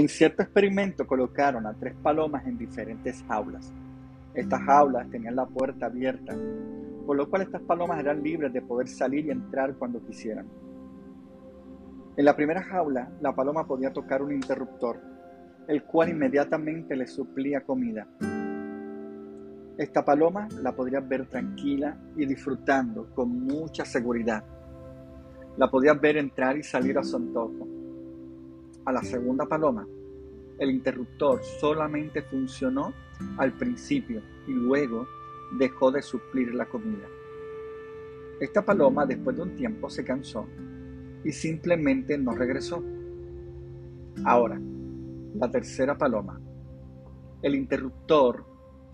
En cierto experimento colocaron a tres palomas en diferentes jaulas. Estas jaulas tenían la puerta abierta, por lo cual estas palomas eran libres de poder salir y entrar cuando quisieran. En la primera jaula, la paloma podía tocar un interruptor, el cual inmediatamente le suplía comida. Esta paloma la podrías ver tranquila y disfrutando con mucha seguridad. La podías ver entrar y salir a su antojo a la segunda paloma, el interruptor solamente funcionó al principio y luego dejó de suplir la comida. Esta paloma después de un tiempo se cansó y simplemente no regresó. Ahora, la tercera paloma. El interruptor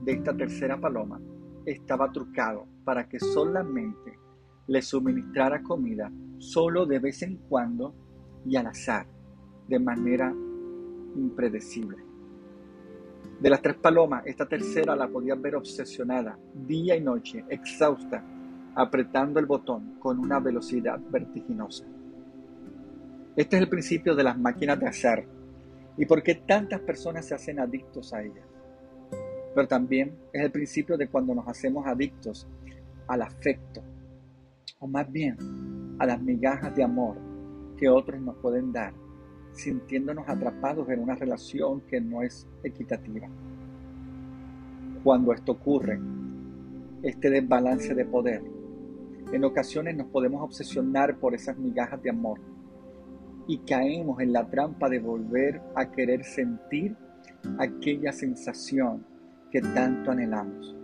de esta tercera paloma estaba trucado para que solamente le suministrara comida solo de vez en cuando y al azar de manera impredecible. De las tres palomas, esta tercera la podías ver obsesionada, día y noche, exhausta, apretando el botón con una velocidad vertiginosa. Este es el principio de las máquinas de hacer y por qué tantas personas se hacen adictos a ellas. Pero también es el principio de cuando nos hacemos adictos al afecto, o más bien a las migajas de amor que otros nos pueden dar sintiéndonos atrapados en una relación que no es equitativa. Cuando esto ocurre, este desbalance de poder, en ocasiones nos podemos obsesionar por esas migajas de amor y caemos en la trampa de volver a querer sentir aquella sensación que tanto anhelamos.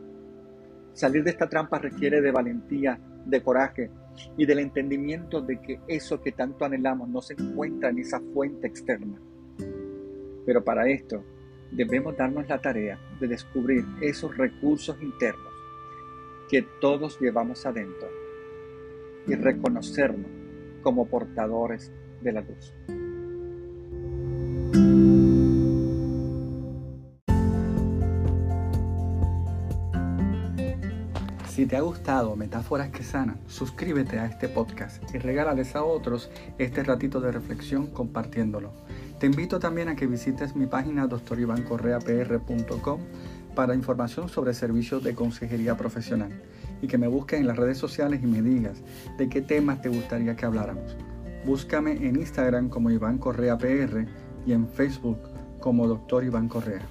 Salir de esta trampa requiere de valentía, de coraje, y del entendimiento de que eso que tanto anhelamos no se encuentra en esa fuente externa. Pero para esto debemos darnos la tarea de descubrir esos recursos internos que todos llevamos adentro y reconocernos como portadores de la luz. Si te ha gustado Metáforas que Sanan, suscríbete a este podcast y regálales a otros este ratito de reflexión compartiéndolo. Te invito también a que visites mi página drivancorreapr.com para información sobre servicios de consejería profesional y que me busques en las redes sociales y me digas de qué temas te gustaría que habláramos. Búscame en Instagram como Iván Correa PR y en Facebook como. Iván Correa.